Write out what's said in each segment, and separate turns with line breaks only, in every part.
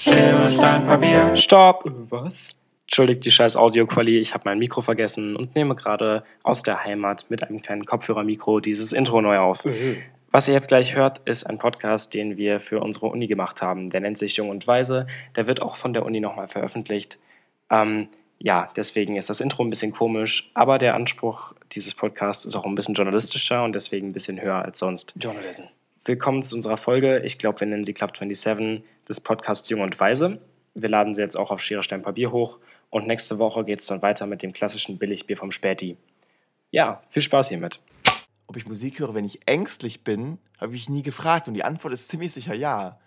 Schere, Stein, Papier.
Stopp! Was? Entschuldigt die scheiß Audioquali, ich habe mein Mikro vergessen und nehme gerade aus der Heimat mit einem kleinen Kopfhörermikro dieses Intro neu auf. Was ihr jetzt gleich hört, ist ein Podcast, den wir für unsere Uni gemacht haben. Der nennt sich Jung und Weise. Der wird auch von der Uni nochmal veröffentlicht. Ähm, ja, deswegen ist das Intro ein bisschen komisch, aber der Anspruch dieses Podcasts ist auch ein bisschen journalistischer und deswegen ein bisschen höher als sonst.
Journalism.
Willkommen zu unserer Folge. Ich glaube, wir nennen sie Club 27 des Podcasts Jung und Weise. Wir laden sie jetzt auch auf Schere, Stein, Papier hoch und nächste Woche geht es dann weiter mit dem klassischen Billigbier vom Späti. Ja, viel Spaß hiermit.
Ob ich Musik höre, wenn ich ängstlich bin, habe ich nie gefragt und die Antwort ist ziemlich sicher ja.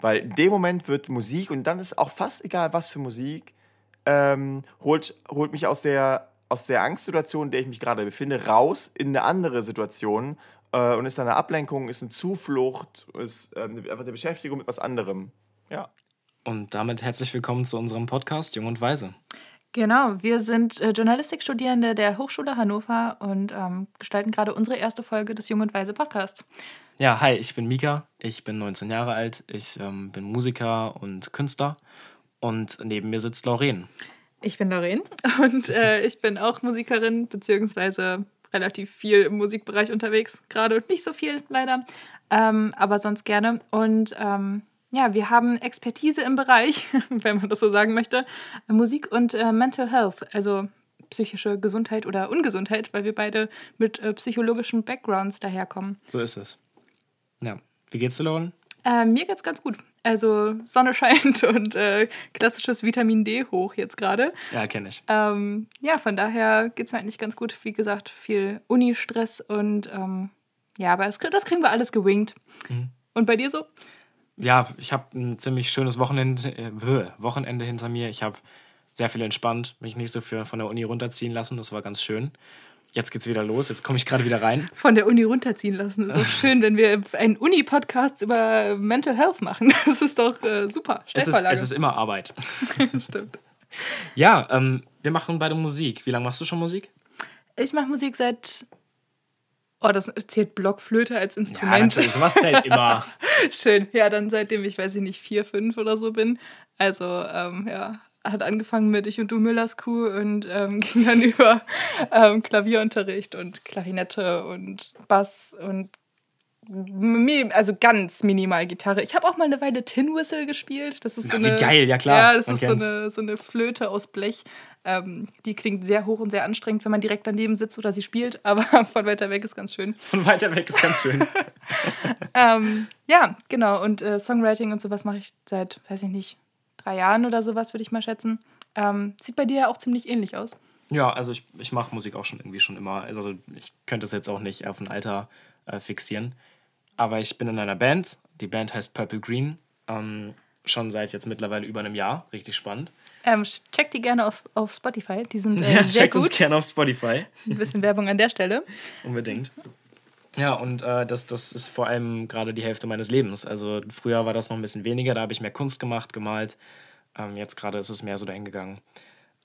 Weil in dem Moment wird Musik und dann ist auch fast egal, was für Musik, ähm, holt, holt mich aus der, aus der Angstsituation, in der ich mich gerade befinde, raus in eine andere Situation äh, und ist dann eine Ablenkung, ist eine Zuflucht, ist ähm, einfach eine Beschäftigung mit was anderem. Ja.
Und damit herzlich willkommen zu unserem Podcast Jung und Weise.
Genau, wir sind äh, Journalistikstudierende der Hochschule Hannover und ähm, gestalten gerade unsere erste Folge des Jung und Weise Podcasts.
Ja, hi, ich bin Mika, ich bin 19 Jahre alt, ich ähm, bin Musiker und Künstler und neben mir sitzt Lauren.
Ich bin Lauren und äh, ich bin auch Musikerin, beziehungsweise relativ viel im Musikbereich unterwegs, gerade nicht so viel leider, ähm, aber sonst gerne. Und ähm, ja, wir haben Expertise im Bereich, wenn man das so sagen möchte, Musik und äh, Mental Health, also psychische Gesundheit oder Ungesundheit, weil wir beide mit äh, psychologischen Backgrounds daherkommen.
So ist es. Ja. Wie geht's dir, Lauren?
Äh, mir geht's ganz gut. Also Sonne scheint und äh, klassisches Vitamin D hoch jetzt gerade.
Ja, kenne ich.
Ähm, ja, von daher geht's mir eigentlich ganz gut. Wie gesagt, viel Uni-Stress und ähm, ja, aber es, das kriegen wir alles gewinkt.
Mhm.
Und bei dir so?
Ja, ich habe ein ziemlich schönes Wochenende, äh, Wochenende hinter mir. Ich habe sehr viel entspannt, mich nicht so für, von der Uni runterziehen lassen. Das war ganz schön. Jetzt geht's wieder los. Jetzt komme ich gerade wieder rein.
Von der Uni runterziehen lassen. Ist auch schön, wenn wir einen Uni-Podcast über Mental Health machen. Das ist doch äh, super.
Es ist, es ist immer Arbeit.
Stimmt.
Ja, ähm, wir machen beide Musik. Wie lange machst du schon Musik?
Ich mache Musik seit. Oh, das zählt Blockflöte als
Ja,
Instrument.
natürlich. Sowas zählt immer.
Schön. Ja, dann seitdem ich, weiß ich nicht, vier, fünf oder so bin. Also, ähm, ja, hat angefangen mit Ich und du Müllers Kuh und ähm, ging dann über ähm, Klavierunterricht und Klarinette und Bass und also ganz minimal Gitarre. Ich habe auch mal eine Weile Tin Whistle gespielt. Das ist so
Na, wie
eine,
geil, ja klar,
Ja, das
man
ist so eine, so eine Flöte aus Blech. Ähm, die klingt sehr hoch und sehr anstrengend, wenn man direkt daneben sitzt oder sie spielt, aber von weiter weg ist ganz schön.
Von weiter weg ist ganz schön.
Ähm, ja, genau. Und äh, Songwriting und sowas mache ich seit, weiß ich nicht, drei Jahren oder sowas, würde ich mal schätzen. Ähm, sieht bei dir ja auch ziemlich ähnlich aus.
Ja, also ich, ich mache Musik auch schon irgendwie schon immer. Also ich könnte es jetzt auch nicht auf ein Alter äh, fixieren. Aber ich bin in einer Band. Die Band heißt Purple Green. Ähm, schon seit jetzt mittlerweile über einem Jahr. Richtig spannend.
Ähm, check die gerne auf, auf Spotify. Die sind äh,
Ja,
sehr
checkt uns
gut.
gerne auf Spotify.
Ein bisschen Werbung an der Stelle.
Unbedingt. Ja, und äh, das, das ist vor allem gerade die Hälfte meines Lebens. Also früher war das noch ein bisschen weniger, da habe ich mehr Kunst gemacht, gemalt. Ähm, jetzt gerade ist es mehr so dahin gegangen.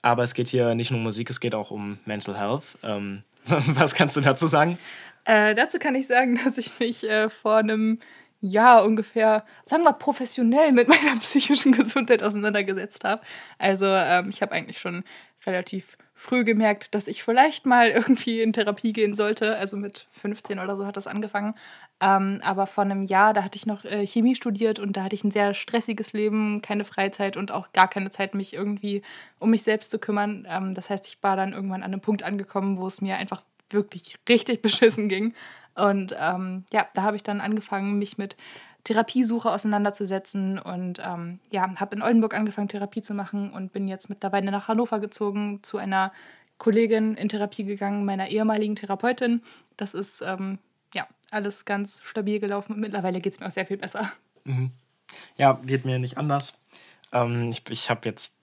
Aber es geht hier nicht nur um Musik, es geht auch um Mental Health. Ähm, was kannst du dazu sagen?
Äh, dazu kann ich sagen, dass ich mich äh, vor einem Jahr ungefähr, sagen wir professionell mit meiner psychischen Gesundheit auseinandergesetzt habe. Also ähm, ich habe eigentlich schon relativ früh gemerkt, dass ich vielleicht mal irgendwie in Therapie gehen sollte. Also mit 15 oder so hat das angefangen. Ähm, aber vor einem Jahr, da hatte ich noch äh, Chemie studiert und da hatte ich ein sehr stressiges Leben, keine Freizeit und auch gar keine Zeit, mich irgendwie um mich selbst zu kümmern. Ähm, das heißt, ich war dann irgendwann an einem Punkt angekommen, wo es mir einfach wirklich richtig beschissen ging. Und ähm, ja, da habe ich dann angefangen, mich mit Therapiesuche auseinanderzusetzen und ähm, ja, habe in Oldenburg angefangen, Therapie zu machen und bin jetzt mittlerweile nach Hannover gezogen, zu einer Kollegin in Therapie gegangen, meiner ehemaligen Therapeutin. Das ist ähm, ja alles ganz stabil gelaufen und mittlerweile geht es mir auch sehr viel besser.
Ja, geht mir nicht anders. Ähm, ich ich habe jetzt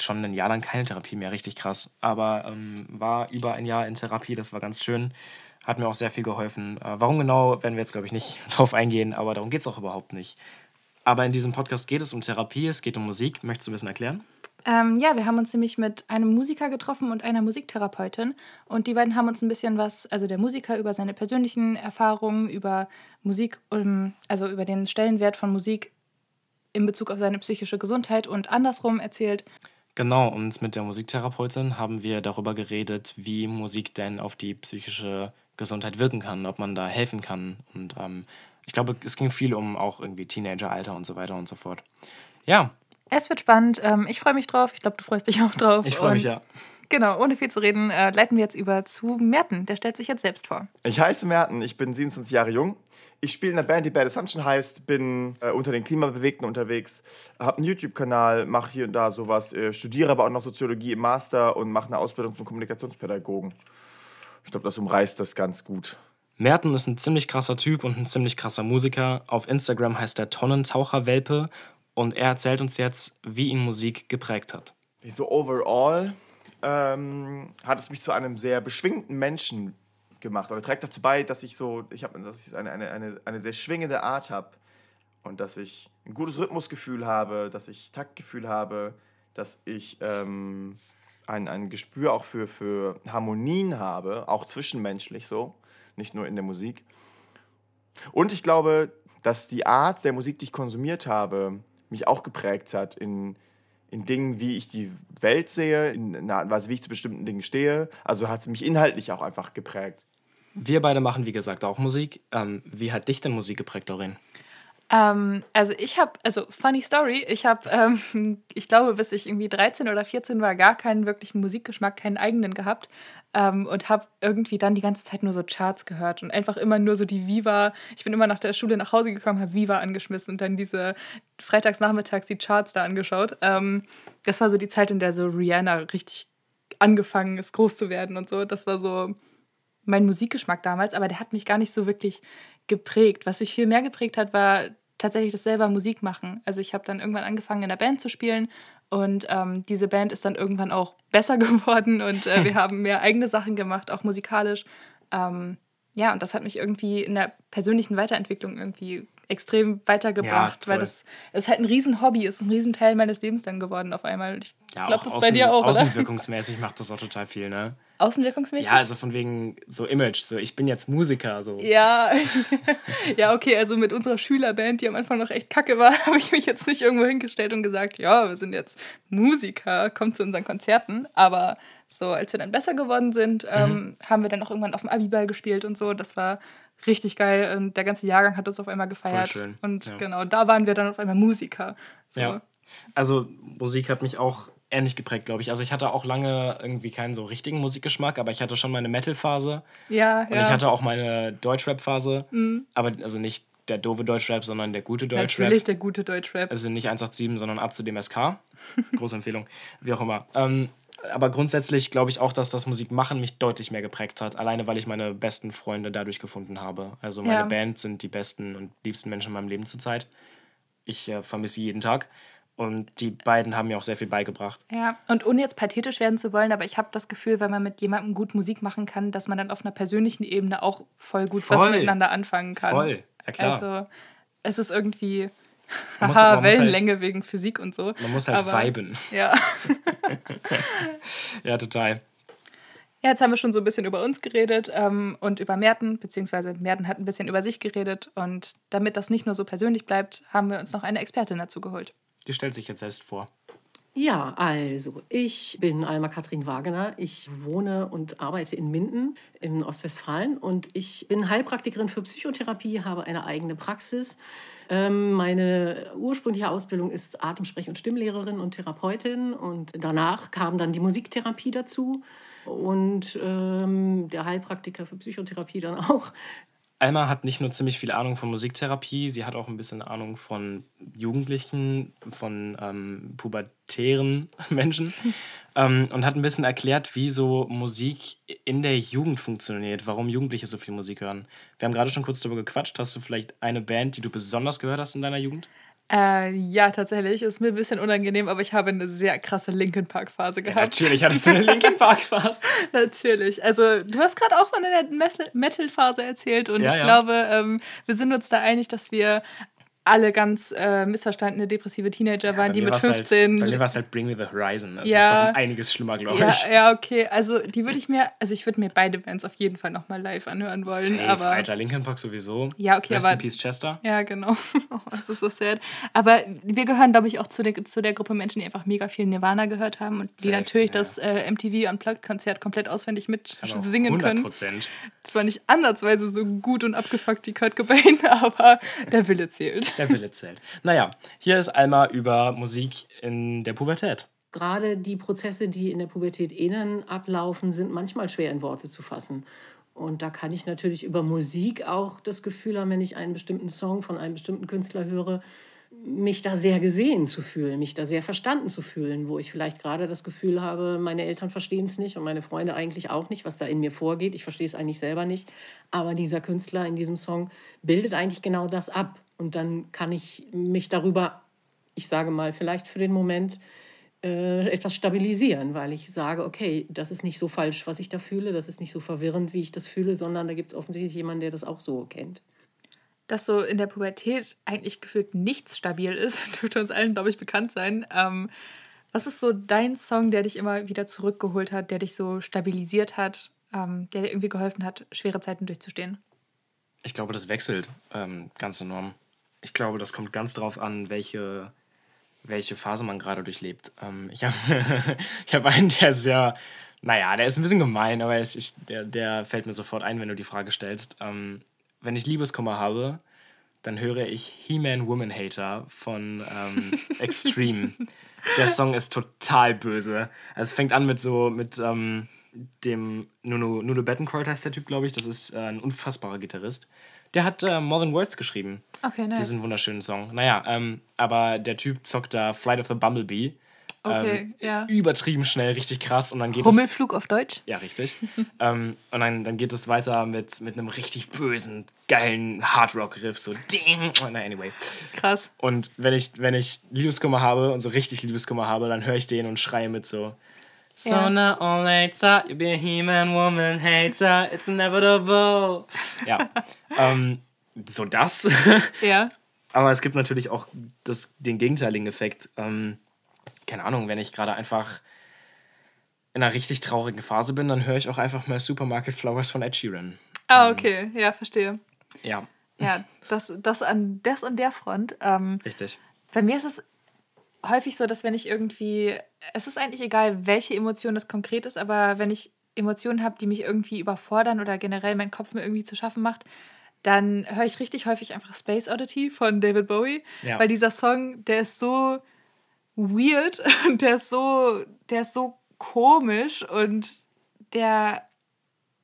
schon ein Jahr lang keine Therapie mehr, richtig krass. Aber ähm, war über ein Jahr in Therapie, das war ganz schön. Hat mir auch sehr viel geholfen. Äh, warum genau, werden wir jetzt, glaube ich, nicht drauf eingehen, aber darum geht es auch überhaupt nicht. Aber in diesem Podcast geht es um Therapie, es geht um Musik. Möchtest du ein bisschen erklären?
Ähm, ja, wir haben uns nämlich mit einem Musiker getroffen und einer Musiktherapeutin. Und die beiden haben uns ein bisschen was, also der Musiker über seine persönlichen Erfahrungen, über Musik, um, also über den Stellenwert von Musik in Bezug auf seine psychische Gesundheit und andersrum erzählt.
Genau, und mit der Musiktherapeutin haben wir darüber geredet, wie Musik denn auf die psychische Gesundheit wirken kann, ob man da helfen kann. Und ähm, ich glaube, es ging viel um auch irgendwie Teenageralter und so weiter und so fort. Ja.
Es wird spannend. Ähm, ich freue mich drauf. Ich glaube, du freust dich auch drauf.
Ich freue mich, ja.
Genau, ohne viel zu reden, äh, leiten wir jetzt über zu Merten. Der stellt sich jetzt selbst vor.
Ich heiße Merten, ich bin 27 Jahre jung. Ich spiele in einer Band, die Bad Assumption heißt, bin äh, unter den Klimabewegten unterwegs, habe einen YouTube-Kanal, mache hier und da sowas, äh, studiere aber auch noch Soziologie im Master und mache eine Ausbildung zum Kommunikationspädagogen. Ich glaube, das umreißt das ganz gut.
Merten ist ein ziemlich krasser Typ und ein ziemlich krasser Musiker. Auf Instagram heißt er Tonnentaucherwelpe und er erzählt uns jetzt, wie ihn Musik geprägt hat.
So overall ähm, hat es mich zu einem sehr beschwingten Menschen gemacht oder trägt dazu bei, dass ich so, ich habe, dass ich eine, eine, eine, eine sehr schwingende Art habe und dass ich ein gutes Rhythmusgefühl habe, dass ich Taktgefühl habe, dass ich ähm, ein, ein Gespür auch für, für Harmonien habe, auch zwischenmenschlich so, nicht nur in der Musik. Und ich glaube, dass die Art der Musik, die ich konsumiert habe, mich auch geprägt hat in, in Dingen, wie ich die Welt sehe, in einer Art und Weise, wie ich zu bestimmten Dingen stehe. Also hat es mich inhaltlich auch einfach geprägt.
Wir beide machen, wie gesagt, auch Musik. Ähm, wie hat dich denn Musik geprägt, Doreen?
Ähm, also ich habe, also funny story, ich habe, ähm, ich glaube, bis ich irgendwie 13 oder 14 war, gar keinen wirklichen Musikgeschmack, keinen eigenen gehabt ähm, und habe irgendwie dann die ganze Zeit nur so Charts gehört und einfach immer nur so die Viva. Ich bin immer nach der Schule nach Hause gekommen, habe Viva angeschmissen und dann diese freitags nachmittags die Charts da angeschaut. Ähm, das war so die Zeit, in der so Rihanna richtig angefangen ist, groß zu werden und so. Das war so mein Musikgeschmack damals, aber der hat mich gar nicht so wirklich geprägt. Was mich viel mehr geprägt hat, war tatsächlich das selber Musik machen. Also ich habe dann irgendwann angefangen in der Band zu spielen und ähm, diese Band ist dann irgendwann auch besser geworden und äh, wir haben mehr eigene Sachen gemacht, auch musikalisch. Ähm, ja, und das hat mich irgendwie in der persönlichen Weiterentwicklung irgendwie extrem weitergebracht, ja, weil das ist halt ein Riesenhobby, ist ein Riesenteil meines Lebens dann geworden auf einmal. Ich
ja, glaube, das ist bei dir auch, Außenwirkungsmäßig macht das auch total viel, ne?
Außenwirkungsmäßig?
Ja, also von wegen so Image, so ich bin jetzt Musiker, so.
Ja, ja, okay, also mit unserer Schülerband, die am Anfang noch echt kacke war, habe ich mich jetzt nicht irgendwo hingestellt und gesagt, ja, wir sind jetzt Musiker, kommt zu unseren Konzerten. Aber so, als wir dann besser geworden sind, ähm, mhm. haben wir dann auch irgendwann auf dem Abiball gespielt und so. Das war richtig geil und der ganze Jahrgang hat uns auf einmal gefeiert. Voll schön. Und ja. genau, da waren wir dann auf einmal Musiker. So.
Ja. Also Musik hat mich auch ähnlich geprägt, glaube ich. Also ich hatte auch lange irgendwie keinen so richtigen Musikgeschmack, aber ich hatte schon meine Metal-Phase.
Ja,
Und ja. ich hatte auch meine Deutschrap-Phase. Mhm. Aber also nicht der doofe Deutschrap, sondern der gute Deutschrap.
Natürlich der gute Deutschrap.
Also nicht 187, sondern A zu dem SK. Große Empfehlung. Wie auch immer. Ähm, aber grundsätzlich glaube ich auch, dass das Musikmachen mich deutlich mehr geprägt hat. Alleine, weil ich meine besten Freunde dadurch gefunden habe. Also meine ja. Band sind die besten und liebsten Menschen in meinem Leben zurzeit. Ich äh, vermisse sie jeden Tag. Und die beiden haben mir auch sehr viel beigebracht.
Ja, und ohne jetzt pathetisch werden zu wollen, aber ich habe das Gefühl, wenn man mit jemandem gut Musik machen kann, dass man dann auf einer persönlichen Ebene auch voll gut voll. was miteinander anfangen kann.
Voll, ja klar.
Also es ist irgendwie man Haha, muss, Wellenlänge halt, wegen Physik und so.
Man muss halt aber, viben.
Ja.
ja, total.
Ja, jetzt haben wir schon so ein bisschen über uns geredet ähm, und über Merten, beziehungsweise Merten hat ein bisschen über sich geredet. Und damit das nicht nur so persönlich bleibt, haben wir uns noch eine Expertin dazu geholt.
Die stellt sich jetzt selbst vor.
Ja, also ich bin Alma Kathrin Wagener. Ich wohne und arbeite in Minden in Ostwestfalen und ich bin Heilpraktikerin für Psychotherapie, habe eine eigene Praxis. Ähm, meine ursprüngliche Ausbildung ist Atemsprech- und Stimmlehrerin und Therapeutin und danach kam dann die Musiktherapie dazu und ähm, der Heilpraktiker für Psychotherapie dann auch.
Alma hat nicht nur ziemlich viel Ahnung von Musiktherapie, sie hat auch ein bisschen Ahnung von Jugendlichen, von ähm, pubertären Menschen ähm, und hat ein bisschen erklärt, wie so Musik in der Jugend funktioniert, warum Jugendliche so viel Musik hören. Wir haben gerade schon kurz darüber gequatscht. Hast du vielleicht eine Band, die du besonders gehört hast in deiner Jugend?
Äh, ja, tatsächlich. Ist mir ein bisschen unangenehm, aber ich habe eine sehr krasse Linkin Park Phase gehabt. Ja,
natürlich hattest du eine Linkin Park Phase.
natürlich. Also, du hast gerade auch von der Metal Phase erzählt und ja, ich ja. glaube, ähm, wir sind uns da einig, dass wir alle ganz äh, missverstandene, depressive Teenager waren, die mit
Halt,
15.
bei mir war es halt Bring Me the Horizon. Das
Ja.
ist doch einiges schlimmer, glaube
ja,
ich.
ja, okay. Also die würde ich mir, also ich würde mir beide Bands auf jeden Fall nochmal live anhören wollen.
Safe,
aber
Alter, Linkin Park sowieso.
Ja, okay,
Rest
aber-
in Peace Chester.
Ja, genau. Das ist so sad. Aber wir gehören, glaube ich, auch zu der, zu der Gruppe Menschen, die einfach mega viel Nirvana gehört haben und die
Safe,
natürlich
ja.
das äh, MTV Unplugged-Konzert komplett auswendig mit
Aber
singen
100
können.
Prozent.
Zwar nicht ansatzweise so gut und abgefuckt wie Kurt Cobain, aber der Wille zählt.
Der Wille zählt. Naja, hier ist Alma über Musik in der Pubertät.
Gerade die Prozesse, die in der Pubertät innen ablaufen, sind manchmal schwer in Worte zu fassen. Und da kann ich natürlich über Musik auch das Gefühl haben, wenn ich einen bestimmten Song von einem bestimmten Künstler höre, mich da sehr gesehen zu fühlen, mich da sehr verstanden zu fühlen, wo ich vielleicht gerade das Gefühl habe, meine Eltern verstehen es nicht und meine Freunde eigentlich auch nicht, was da in mir vorgeht. Ich verstehe es eigentlich selber nicht. Aber dieser Künstler in diesem Song bildet eigentlich genau das ab. Und dann kann ich mich darüber, ich sage mal, vielleicht für den Moment äh, etwas stabilisieren, weil ich sage, okay, das ist nicht so falsch, was ich da fühle, das ist nicht so verwirrend, wie ich das fühle, sondern da gibt es offensichtlich jemanden, der das auch so kennt.
Dass so in der Pubertät eigentlich gefühlt nichts stabil ist, dürfte uns allen, glaube ich, bekannt sein. Ähm, was ist so dein Song, der dich immer wieder zurückgeholt hat, der dich so stabilisiert hat, ähm, der dir irgendwie geholfen hat, schwere Zeiten durchzustehen?
Ich glaube, das wechselt ähm, ganz enorm. Ich glaube, das kommt ganz drauf an, welche, welche Phase man gerade durchlebt. Ähm, ich habe ich hab einen, der ist sehr, naja, der ist ein bisschen gemein, aber er ist, ich, der, der fällt mir sofort ein, wenn du die Frage stellst. Ähm, wenn ich Liebeskummer habe, dann höre ich He-Man Woman Hater von ähm, Extreme. Der Song ist total böse. Also es fängt an mit so, mit ähm, dem Nuno, Nuno Bettencourt heißt der Typ, glaube ich. Das ist äh, ein unfassbarer Gitarrist. Der hat äh, More Than Words geschrieben.
Okay, nice.
Diesen wunderschönen Song. Naja, ähm, aber der Typ zockt da Flight of the Bumblebee.
Okay,
ähm,
ja.
Übertrieben schnell, richtig krass. Und dann geht es.
Hummelflug auf Deutsch?
Ja, richtig. ähm, und dann, dann geht es weiter mit, mit einem richtig bösen, geilen Hardrock-Riff. So, ding. Na, anyway.
Krass.
Und wenn ich, wenn ich Liebeskummer habe und so richtig Liebeskummer habe, dann höre ich den und schreie mit so. Sooner or later, you'll be a human woman hater, it's inevitable. Ja. ähm, so das.
Ja.
Aber es gibt natürlich auch das, den gegenteiligen Effekt. Ähm, keine Ahnung, wenn ich gerade einfach in einer richtig traurigen Phase bin, dann höre ich auch einfach mal Supermarket Flowers von Ed Sheeran.
Ah, okay. Ja, verstehe.
Ja,
Ja, das, das, an, das an der Front. Ähm,
richtig.
bei mir ist es häufig so, dass wenn ich irgendwie, es ist eigentlich egal, welche Emotion das konkret ist, aber wenn ich Emotionen habe, die mich irgendwie überfordern oder generell meinen Kopf mir irgendwie zu schaffen macht, dann höre ich richtig häufig einfach Space Oddity von David Bowie,
Ja.
weil dieser Song, der ist so weird und der ist so, der ist so komisch und der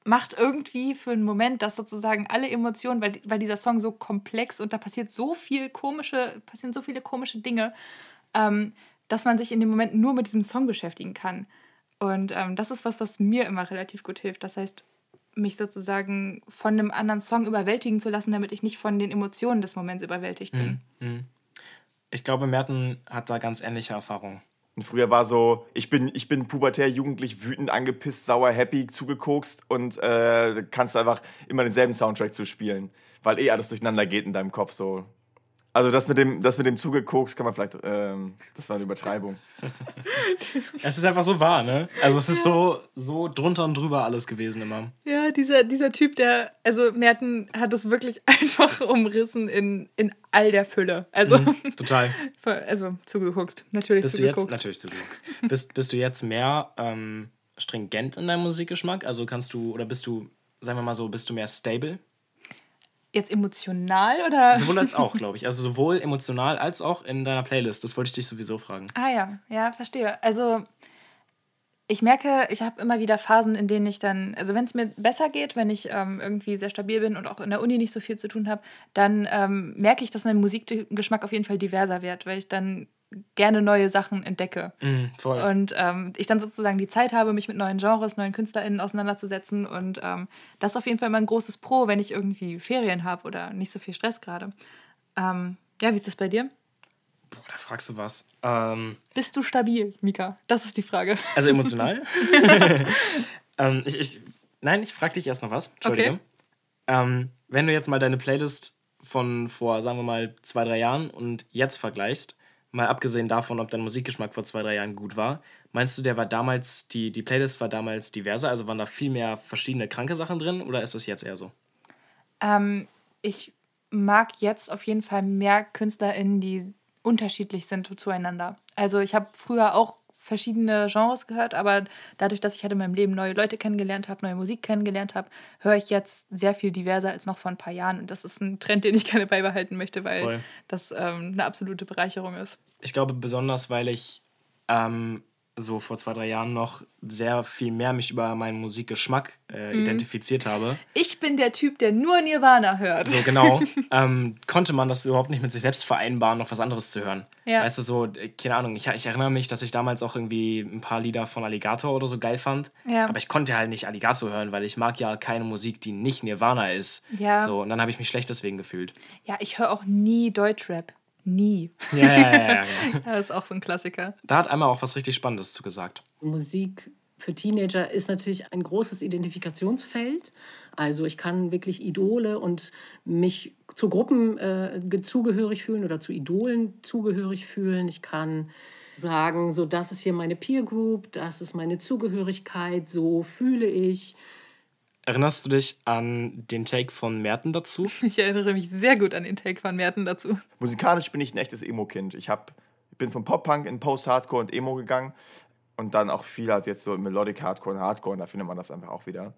macht irgendwie für einen Moment, dass sozusagen alle Emotionen, weil, weil dieser Song so komplex und da passiert so viel komische, passieren so viele komische Dinge, ähm, dass man sich in dem Moment nur mit diesem Song beschäftigen kann. Und ähm, das ist was, was mir immer relativ gut hilft. Das heißt, mich sozusagen von einem anderen Song überwältigen zu lassen, damit ich nicht von den Emotionen des Moments überwältigt bin.
Ich glaube, Merten hat da ganz ähnliche Erfahrungen.
Und früher war so, ich bin, ich bin pubertär, jugendlich, wütend, angepisst, sauer, happy, zugekokst und äh, kannst einfach immer denselben Soundtrack zuspielen, weil eh alles durcheinander geht in deinem Kopf so. Also das mit dem, das mit dem zugekokst kann man vielleicht, ähm, das war eine Übertreibung.
Es ist einfach so wahr, ne? Also es ist so, so drunter und drüber alles gewesen immer.
Ja, dieser, dieser Typ, der, also Merten hat es wirklich einfach umrissen in, in all der Fülle. Also,
Total.
also zugeguckst, natürlich
Bist du jetzt,
zugeguckt.
natürlich zugeguckt. bist, bist du jetzt mehr ähm, stringent in deinem Musikgeschmack? Also kannst du, oder bist du, sagen wir mal so, bist du mehr stable?
Jetzt emotional oder?
Sowohl als auch, glaube ich. Also sowohl emotional als auch in deiner Playlist. Das wollte ich dich sowieso fragen.
Ah ja, ja, verstehe. Also ich merke, ich habe immer wieder Phasen, in denen ich dann, also wenn es mir besser geht, wenn ich ähm, irgendwie sehr stabil bin und auch in der Uni nicht so viel zu tun habe, dann ähm, merke ich, dass mein Musikgeschmack auf jeden Fall diverser wird, weil ich dann gerne neue Sachen entdecke.
Voll.
Und ähm, ich dann sozusagen die Zeit habe, mich mit neuen Genres, neuen KünstlerInnen auseinanderzusetzen. Und ähm, das ist auf jeden Fall immer ein großes Pro, wenn ich irgendwie Ferien habe oder nicht so viel Stress gerade. Ähm, ja, wie ist das bei dir?
Boah, da fragst du was. Ähm,
Bist du stabil, Mika? Das ist die Frage.
also emotional? ähm, ich, ich, nein, ich frage dich erst noch was. Entschuldige.
Okay.
Ähm, wenn du jetzt mal deine Playlist von vor, sagen wir mal, zwei, drei Jahren und jetzt vergleichst, mal abgesehen davon, ob dein Musikgeschmack vor zwei, drei Jahren gut war, meinst du, der war damals, die, die Playlist war damals diverser, also waren da viel mehr verschiedene kranke Sachen drin oder ist das jetzt eher so?
Ähm, ich mag jetzt auf jeden Fall mehr KünstlerInnen, die unterschiedlich sind zueinander. Also ich habe früher auch verschiedene Genres gehört, aber dadurch, dass ich halt in meinem Leben neue Leute kennengelernt habe, neue Musik kennengelernt habe, höre ich jetzt sehr viel diverser als noch vor ein paar Jahren. Und das ist ein Trend, den ich gerne beibehalten möchte, weil Voll. das ähm, eine absolute Bereicherung ist.
Ich glaube besonders, weil ich ähm, so vor zwei, drei Jahren noch sehr viel mehr mich über meinen Musikgeschmack äh, mhm. identifiziert habe.
Ich bin der Typ, der nur Nirvana hört.
So genau. ähm, konnte man das überhaupt nicht mit sich selbst vereinbaren, noch was anderes zu hören. Ja. Weißt du, so, äh, keine Ahnung, ich, ich erinnere mich, dass ich damals auch irgendwie ein paar Lieder von Alligator oder so geil fand. Ja. Aber ich konnte halt nicht Alligator hören, weil ich mag ja keine Musik, die nicht Nirvana ist. Ja. So, und dann habe ich mich schlecht deswegen gefühlt.
Ja, ich höre auch nie Deutschrap. Nie. Ja, ja, ja, ja, genau. das ist auch so ein Klassiker.
Da hat einmal auch was richtig Spannendes zu gesagt.
Musik für Teenager ist natürlich ein großes Identifikationsfeld. Also ich kann wirklich Idole und mich zu Gruppen äh, zugehörig fühlen oder zu Idolen zugehörig fühlen. Ich kann sagen, so das ist hier meine Peer Group, das ist meine Zugehörigkeit, so fühle ich.
Erinnerst du dich an den Take von Merten dazu?
Ich erinnere mich sehr gut an den Take von Merten dazu.
Musikalisch bin ich ein echtes Emo-Kind. Ich hab, bin vom Pop-Punk in Post-Hardcore und Emo gegangen und dann auch viel als jetzt so Melodic Hardcore und Hardcore und da findet man das einfach auch wieder.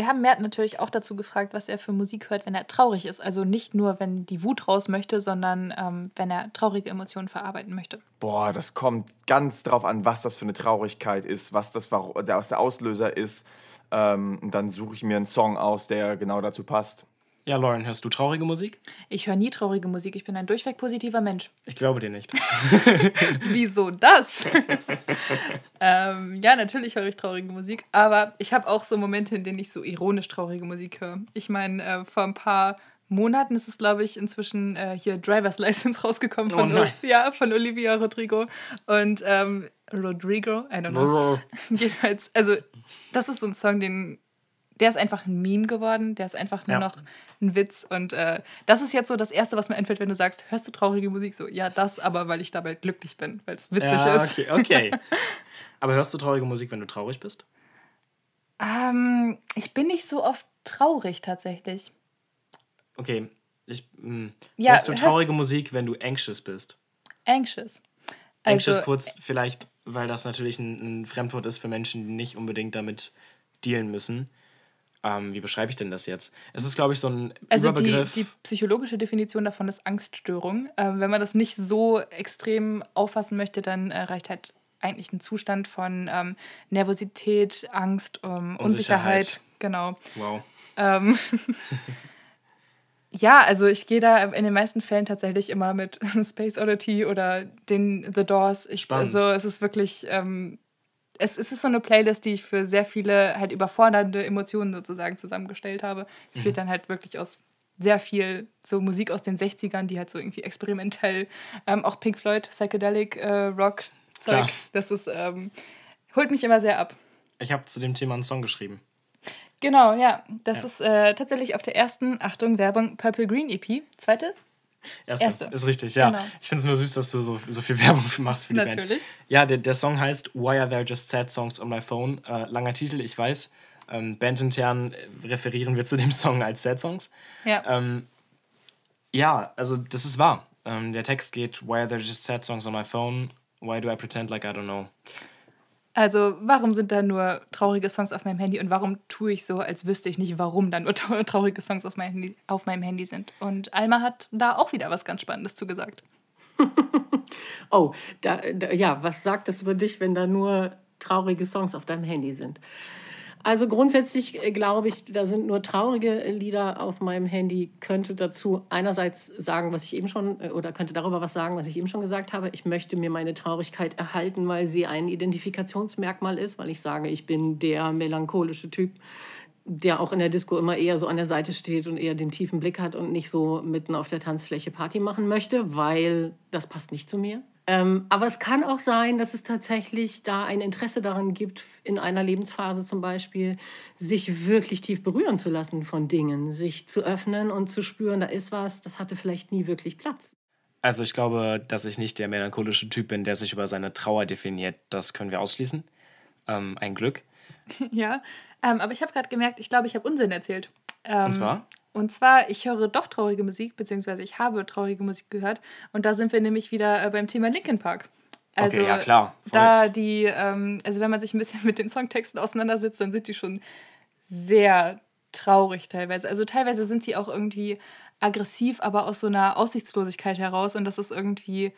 Wir haben Mert natürlich auch dazu gefragt, was er für Musik hört, wenn er traurig ist. Also nicht nur, wenn die Wut raus möchte, sondern ähm, wenn er traurige Emotionen verarbeiten möchte.
Boah, das kommt ganz drauf an, was das für eine Traurigkeit ist, was das was der Auslöser ist. Ähm, dann suche ich mir einen Song aus, der genau dazu passt.
Ja, Lauren, hörst du traurige Musik?
Ich höre nie traurige Musik. Ich bin ein durchweg positiver Mensch.
Ich glaube dir nicht.
Wieso das? ähm, ja, natürlich höre ich traurige Musik, aber ich habe auch so Momente, in denen ich so ironisch traurige Musik höre. Ich meine, äh, vor ein paar Monaten ist es, glaube ich, inzwischen äh, hier Driver's License rausgekommen von, oh ja, von Olivia Rodrigo. Und ähm, Rodrigo, I don't know. Jedenfalls, also das ist so ein Song, den der ist einfach ein Meme geworden, der ist einfach nur ja. noch ein Witz. Und äh, das ist jetzt so das Erste, was mir einfällt, wenn du sagst, hörst du traurige Musik? So, ja, das, aber weil ich dabei glücklich bin, weil es witzig ja, ist.
Okay, okay. aber hörst du traurige Musik, wenn du traurig bist?
Ähm, ich bin nicht so oft traurig tatsächlich.
Okay, ich, mh. Hm, ja, hörst du traurige hörst Musik, wenn du anxious bist?
Anxious.
Also, anxious kurz vielleicht, weil das natürlich ein, ein Fremdwort ist für Menschen, die nicht unbedingt damit dealen müssen. Ähm, wie beschreibe ich denn das jetzt? Es ist, glaube ich, so ein
also Überbegriff. Die, die psychologische Definition davon ist Angststörung. Ähm, wenn man das nicht so extrem auffassen möchte, dann äh, reicht halt eigentlich ein Zustand von ähm, Nervosität, Angst, ähm, Unsicherheit. Unsicherheit. Genau. Wow. Ähm, ja, also ich gehe da in den meisten Fällen tatsächlich immer mit Space Oddity oder den The Doors. Ich, Spannend. Also es ist wirklich ähm, es, es ist so eine Playlist, die ich für sehr viele halt überfordernde Emotionen sozusagen zusammengestellt habe. Die mhm. besteht dann halt wirklich aus sehr viel so Musik aus den 60ern, die halt so irgendwie experimentell, ähm, auch Pink Floyd, Psychedelic äh, Rock Zeug, das ist, ähm, holt mich immer sehr ab.
Ich habe zu dem Thema einen Song geschrieben.
Genau, ja. Das ja. ist äh, tatsächlich auf der ersten, Achtung, Werbung, Purple Green EP. Zweite?
Erste. Erste. Ist richtig, ja. Genau. Ich finde es nur süß, dass du so, so viel Werbung machst für die Natürlich. Band. Ja, der, der Song heißt Why Are There Just Sad Songs on My Phone? Äh, langer Titel, ich weiß. Ähm, bandintern referieren wir zu dem Song als Sad Songs. Ja. Ähm, ja, also das ist wahr. Ähm, der Text geht Why Are There Just Sad Songs on My Phone? Why do I pretend like I don't know?
Also, warum sind da nur traurige Songs auf meinem Handy und warum tue ich so, als wüsste ich nicht, warum da nur traurige Songs auf meinem Handy, auf meinem Handy sind? Und Alma hat da auch wieder was ganz Spannendes zu gesagt.
oh, da, da, ja, was sagt das über dich, wenn da nur traurige Songs auf deinem Handy sind? Also grundsätzlich äh, glaube ich, da sind nur traurige Lieder auf meinem Handy. Könnte dazu einerseits sagen, was ich eben schon, äh, oder könnte darüber was sagen, was ich eben schon gesagt habe. Ich möchte mir meine Traurigkeit erhalten, weil sie ein Identifikationsmerkmal ist, weil ich sage, ich bin der melancholische Typ, der auch in der Disco immer eher so an der Seite steht und eher den tiefen Blick hat und nicht so mitten auf der Tanzfläche Party machen möchte, weil das passt nicht zu mir. Ähm, aber es kann auch sein, dass es tatsächlich da ein Interesse daran gibt, in einer Lebensphase zum Beispiel, sich wirklich tief berühren zu lassen von Dingen, sich zu öffnen und zu spüren, da ist was, das hatte vielleicht nie wirklich Platz.
Also ich glaube, dass ich nicht der melancholische Typ bin, der sich über seine Trauer definiert. Das können wir ausschließen. Ähm, ein Glück.
ja, ähm, aber ich habe gerade gemerkt, ich glaube, ich habe Unsinn erzählt. Ähm,
Und zwar?
Und zwar, ich höre doch traurige Musik, beziehungsweise ich habe traurige Musik gehört. Und da sind wir nämlich wieder äh, beim Thema Linkin Park. Also,
okay, ja klar.
Voll. Da die, ähm, also wenn man sich ein bisschen mit den Songtexten auseinandersetzt, dann sind die schon sehr traurig teilweise. Also teilweise sind sie auch irgendwie aggressiv, aber aus so einer Aussichtslosigkeit heraus. Und das ist irgendwie.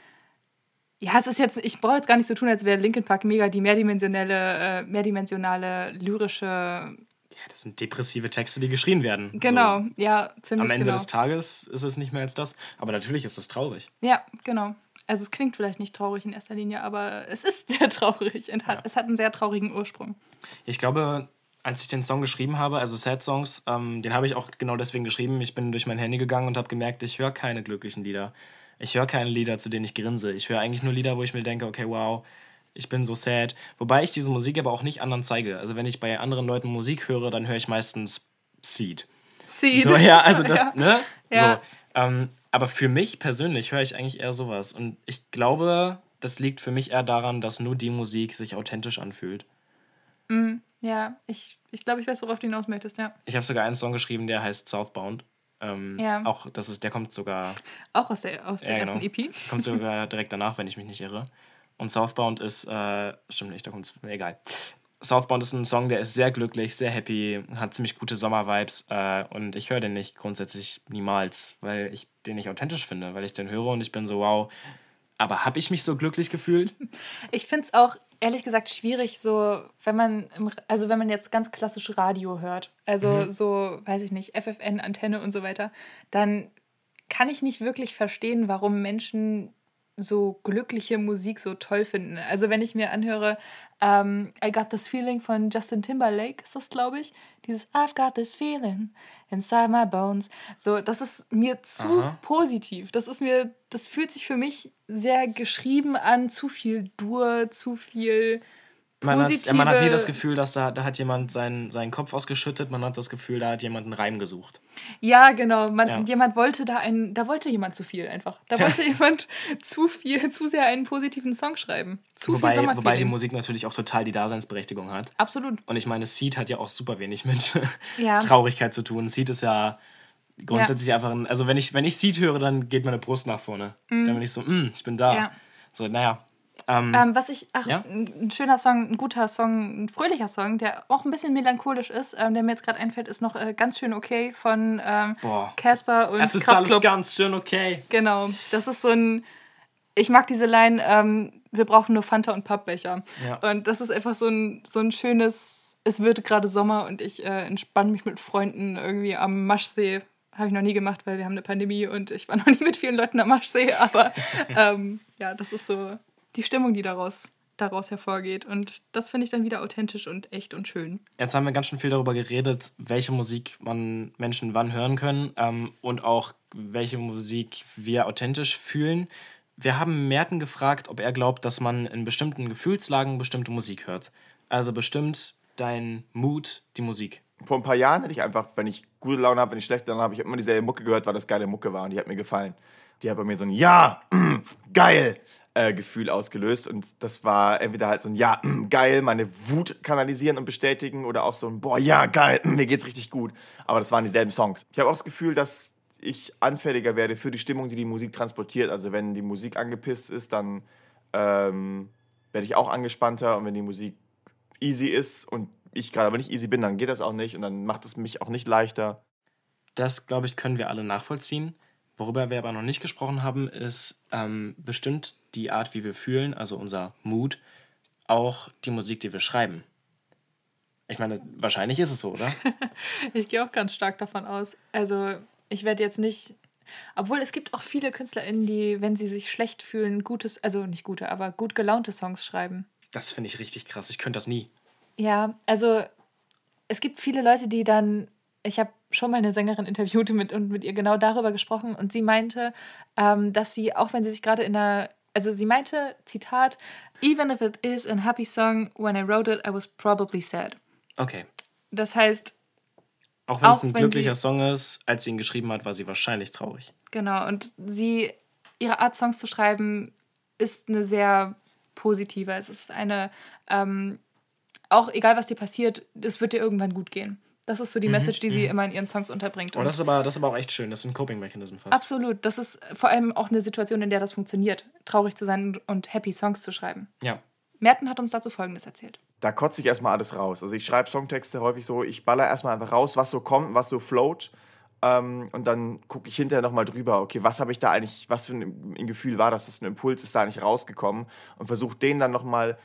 Ja, es ist jetzt, ich brauche jetzt gar nicht so tun, als wäre Linkin Park mega die mehrdimensionelle, äh, mehrdimensionale lyrische.
Ja, das sind depressive Texte, die geschrien werden.
Genau, so. ja, ziemlich
Am Ende
genau.
des Tages ist es nicht mehr als das. Aber natürlich ist es traurig.
Ja, genau. Also es klingt vielleicht nicht traurig in erster Linie, aber es ist sehr traurig und hat, ja. es hat einen sehr traurigen Ursprung.
Ich glaube, als ich den Song geschrieben habe, also Sad Songs, ähm, den habe ich auch genau deswegen geschrieben. Ich bin durch mein Handy gegangen und habe gemerkt, ich höre keine glücklichen Lieder. Ich höre keine Lieder, zu denen ich grinse. Ich höre eigentlich nur Lieder, wo ich mir denke, okay, wow, ich bin so sad. Wobei ich diese Musik aber auch nicht anderen zeige. Also wenn ich bei anderen Leuten Musik höre, dann höre ich meistens Seed.
Seed.
So, ja, also das,
ja.
ne?
Ja.
So, ähm, aber für mich persönlich höre ich eigentlich eher sowas. Und ich glaube, das liegt für mich eher daran, dass nur die Musik sich authentisch anfühlt.
Mm, ja, ich, ich glaube, ich weiß, worauf du hinaus möchtest, ja.
Ich habe sogar einen Song geschrieben, der heißt Southbound. Ähm,
Ja.
Auch, das ist, der kommt sogar,
Auch aus der, aus der
Ja, genau.
ersten EP.
kommt sogar direkt danach, wenn ich mich nicht irre. Und Southbound ist, äh, stimmt nicht, da kommt es, egal. Southbound ist ein Song, der ist sehr glücklich, sehr happy, hat ziemlich gute Sommervibes äh, und ich höre den nicht grundsätzlich niemals, weil ich den nicht authentisch finde, weil ich den höre und ich bin so, wow, aber habe ich mich so glücklich gefühlt?
Ich finde es auch ehrlich gesagt schwierig, so, wenn man, im, also wenn man jetzt ganz klassisch Radio hört, also
Mhm.
so, weiß ich nicht, FFN, Antenne und so weiter, dann kann ich nicht wirklich verstehen, warum Menschen so glückliche Musik so toll finden. Also wenn ich mir anhöre, ähm, I Got This Feeling von Justin Timberlake, ist das, glaube ich, dieses I've got this feeling inside my bones. So, das ist mir zu
Aha.
positiv. Das ist mir, das fühlt sich für mich sehr geschrieben an, zu viel Dur, zu viel
Man hat,
positive...
man hat nie das Gefühl, dass da, da hat jemand seinen, seinen Kopf ausgeschüttet, man hat das Gefühl, da hat jemand einen Reim gesucht.
Ja, genau. Man,
Ja.
Jemand wollte da einen, da wollte jemand zu viel einfach. Da wollte jemand zu viel, zu sehr einen positiven Song schreiben. Zu
wobei,
viel
wobei die. Musik natürlich auch total die Daseinsberechtigung hat.
Absolut.
Und ich meine, Seed hat ja auch super wenig mit
Ja.
Traurigkeit zu tun. Seed ist ja grundsätzlich einfach ein. Also, wenn ich, wenn ich Seed höre, dann geht meine Brust nach vorne. Dann bin ich so, mm, ich bin da.
Ja.
So, naja. Ähm,
Ähm, was ich, ach,
Ja?
ein, schöner Song, ein guter Song, ein fröhlicher Song, der auch ein bisschen melancholisch ist, ähm, der mir jetzt gerade einfällt, ist noch äh, ganz schön okay von ähm. Casper und
es ist alles
Kraftklub.
ganz schön okay.
Genau, das ist so ein, ich mag diese Line, ähm, wir brauchen nur Fanta und Pappbecher.
Ja.
Und das ist einfach so ein, so ein schönes, es wird gerade Sommer und ich äh, entspanne mich mit Freunden irgendwie am Maschsee. Habe ich noch nie gemacht, weil wir haben eine Pandemie und ich war noch nie mit vielen Leuten am Maschsee. Aber ähm, ja, das ist so die Stimmung, die daraus, daraus hervorgeht. Und das finde ich dann wieder authentisch und echt und schön.
Jetzt haben wir ganz schön viel darüber geredet, welche Musik man Menschen wann hören können ähm, und auch welche Musik wir authentisch fühlen. Wir haben Merten gefragt, ob er glaubt, dass man in bestimmten Gefühlslagen bestimmte Musik hört. Also bestimmt dein Mut die Musik.
Vor ein paar Jahren hätte ich einfach, wenn ich gute Laune habe, wenn ich schlechte Laune habe, ich habe immer dieselbe Mucke gehört, weil das geile Mucke war und die hat mir gefallen. Die hat bei mir so ein Ja, mm, geil äh, Gefühl ausgelöst und das war entweder halt so ein Ja, mm, geil, meine Wut kanalisieren und bestätigen oder auch so ein Boah, ja, geil, mm, mir geht's richtig gut. Aber das waren dieselben Songs. Ich habe auch das Gefühl, dass ich anfälliger werde für die Stimmung, die die Musik transportiert. Also wenn die Musik angepisst ist, dann ähm, werde ich auch angespannter und wenn die Musik easy ist und ich gerade aber nicht easy bin, dann geht das auch nicht und dann macht es mich auch nicht leichter.
Das, glaube ich, können wir alle nachvollziehen. Worüber wir aber noch nicht gesprochen haben, ist ähm, bestimmt die Art, wie wir fühlen, also unser Mut, auch die Musik, die wir schreiben. Ich meine, wahrscheinlich ist es so, oder?
Ich gehe auch ganz stark davon aus. Also ich werde jetzt nicht. Obwohl es gibt auch viele KünstlerInnen, die, wenn sie sich schlecht fühlen, gutes, also nicht gute, aber gut gelaunte Songs schreiben.
Das finde ich richtig krass. Ich könnte das nie.
Ja, also es gibt viele Leute, die dann, ich habe schon mal eine Sängerin interviewt mit, und mit ihr genau darüber gesprochen und sie meinte, ähm, dass sie, auch wenn sie sich gerade in einer also sie meinte, Zitat, even if it is a happy song, when I wrote it, I was probably sad.
Okay.
Das heißt,
Auch wenn es
Auch
ein
wenn
glücklicher
sie-
Song ist, als sie ihn geschrieben hat, war sie wahrscheinlich traurig.
genau, und sie, ihre Art, Songs zu schreiben, ist eine sehr positive. Es ist eine, ähm, auch egal was dir passiert, es wird dir irgendwann gut gehen. Das ist so die Message, die sie immer in ihren Songs unterbringt. Und
das ist aber, das ist aber auch echt schön. Das ist ein Coping-Mechanism fast.
absolut. Das ist vor allem auch eine Situation, in der das funktioniert, traurig zu sein und, happy Songs zu schreiben.
Ja.
Merten hat uns dazu Folgendes erzählt.
Da kotze ich erstmal alles raus. Also ich schreibe Songtexte häufig so, ich baller erstmal einfach raus, was so kommt, was so float. Ähm, und dann gucke ich hinterher nochmal drüber, okay, was habe ich da eigentlich, was für ein, ein Gefühl war das, das ein Impuls ist da nicht rausgekommen und versuche den dann nochmal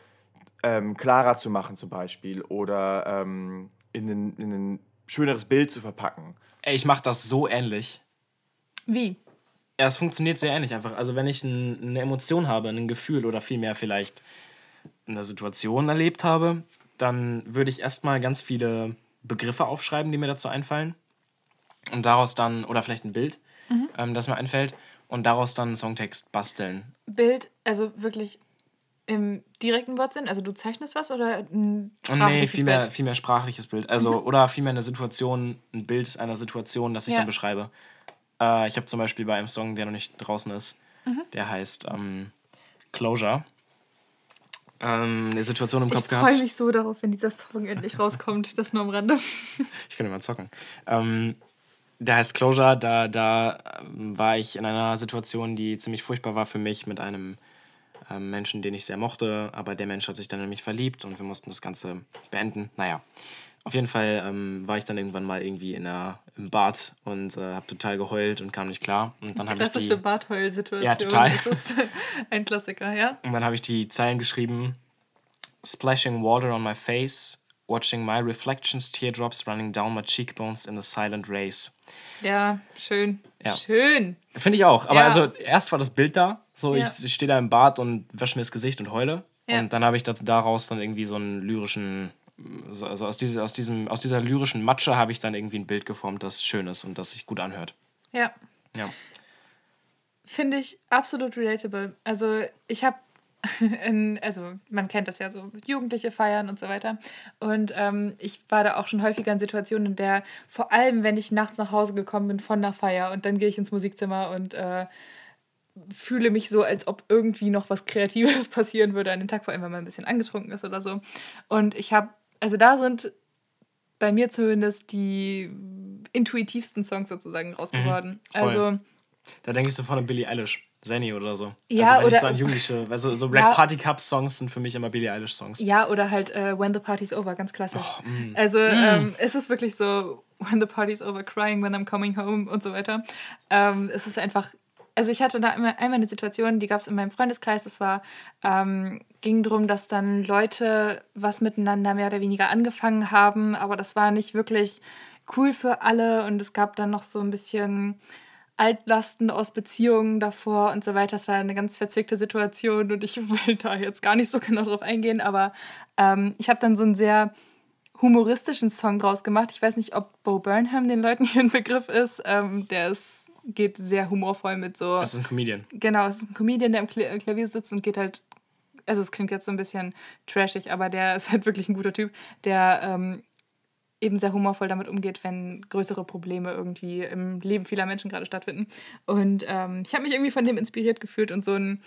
ähm, klarer zu machen zum Beispiel oder ähm, in, ein, in ein schöneres Bild zu verpacken.
Ey, ich mache das so ähnlich.
Wie?
Ja, es funktioniert sehr ähnlich einfach. Also wenn ich ein, eine Emotion habe, ein Gefühl oder vielmehr vielleicht eine Situation erlebt habe, dann würde ich erstmal ganz viele Begriffe aufschreiben, die mir dazu einfallen. Und daraus dann, oder vielleicht ein Bild, ähm, das mir einfällt, und daraus dann einen Songtext basteln.
Bild, also wirklich im direkten Wortsinn? Also du zeichnest was oder ein
nee,
sprachliches
vielmehr,
Bild?
vielmehr sprachliches Bild. Also, oder vielmehr eine Situation, ein Bild einer Situation, das ich
Ja.
dann beschreibe. Äh, ich habe zum Beispiel bei einem Song, der noch nicht draußen ist,
Mhm.
der heißt ähm, Closure, ähm, eine Situation im
Ich
Kopf
freue
gehabt.
mich so darauf, wenn dieser Song endlich rauskommt. Das nur am Rande.
Ich könnte mal zocken. Ähm, der heißt Closure, da, da ähm, war ich in einer Situation, die ziemlich furchtbar war für mich mit einem Menschen, den ich sehr mochte, aber der Mensch hat sich dann in mich verliebt und wir mussten das Ganze beenden. Naja, auf jeden Fall ähm, war ich dann irgendwann mal irgendwie in der, im Bad und äh, habe total geheult und kam nicht klar. Und dann habe ich
Klassische
die,
Badheul-Situation.
Ja, total.
Das ist ein Klassiker, ja?
und dann habe ich die Zeilen geschrieben: Splashing water on my face, watching my reflections, teardrops running down my cheekbones in a silent race.
Ja, schön.
Ja.
Schön.
Finde ich auch. Aber
Ja.
also erst war das Bild da. So,
Ja.
ich, ich stehe da im Bad und wasche mir das Gesicht und heule.
Ja.
Und dann habe ich da, daraus dann irgendwie so einen lyrischen, so, also aus, diese, aus, diesem, aus dieser lyrischen Matsche habe ich dann irgendwie ein Bild geformt, das schön ist und das sich gut anhört.
Ja.
Ja.
Finde ich absolut relatable. Also ich habe, also man kennt das ja so, Jugendliche feiern und so weiter. Und ähm, ich war da auch schon häufiger in Situationen, in der, vor allem wenn ich nachts nach Hause gekommen bin von einer Feier und dann gehe ich ins Musikzimmer und äh, fühle mich so, als ob irgendwie noch was Kreatives passieren würde an den Tag, vor allem wenn man ein bisschen angetrunken ist oder so. Und ich habe, also da sind bei mir zumindest die intuitivsten Songs sozusagen raus geworden.
voll.
also
Da denke ich sofort an Billie Eilish. Zenny oder so.
Ja,
also wenn
oder-
ich so an Jugendliche, also so
Ja.
Rap Party Cup Songs sind für mich immer Billie Eilish Songs.
Ja, oder halt äh, When the Party's Over, ganz klassisch.
Oh, mm.
Also ähm, es ist wirklich so, When the Party's Over, Crying When I'm Coming Home und so weiter. Ähm, es ist einfach, also ich hatte da immer, einmal eine Situation, die gab es in meinem Freundeskreis, war, ähm, ging darum, dass dann Leute was miteinander mehr oder weniger angefangen haben, aber das war nicht wirklich cool für alle und es gab dann noch so ein bisschen Altlasten aus Beziehungen davor und so weiter. Das war eine ganz verzwickte Situation und ich will da jetzt gar nicht so genau drauf eingehen, aber ähm, ich habe dann so einen sehr humoristischen Song draus gemacht. Ich weiß nicht, ob Bo Burnham den Leuten hier ein Begriff ist. Ähm, der ist, geht sehr humorvoll mit so.
Das ist ein Comedian.
Genau, es ist ein Comedian, der am äh, Klavier sitzt und geht halt. Also, es klingt jetzt so ein bisschen trashig, aber der ist halt wirklich ein guter Typ, der ähm, eben sehr humorvoll damit umgeht, wenn größere Probleme irgendwie im Leben vieler Menschen gerade stattfinden. Und ähm, ich habe mich irgendwie von dem inspiriert gefühlt und so ein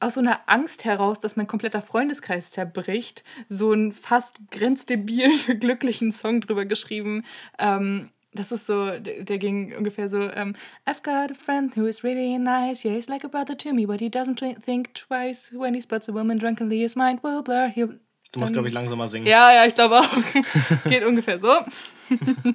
aus so einer Angst heraus, dass mein kompletter Freundeskreis zerbricht, so einen fast grenzdebil glücklichen Song drüber geschrieben. Ähm, das ist so, der, der ging ungefähr so, ähm, I've got a friend who is really nice, yeah, he's like a brother to me, but he doesn't thi- think twice when he spots a woman drunkenly, his mind will blur. He'll,
Du musst,
Ähm,
glaube ich, langsamer singen.
ja, ja, ich glaube auch. Geht ungefähr so.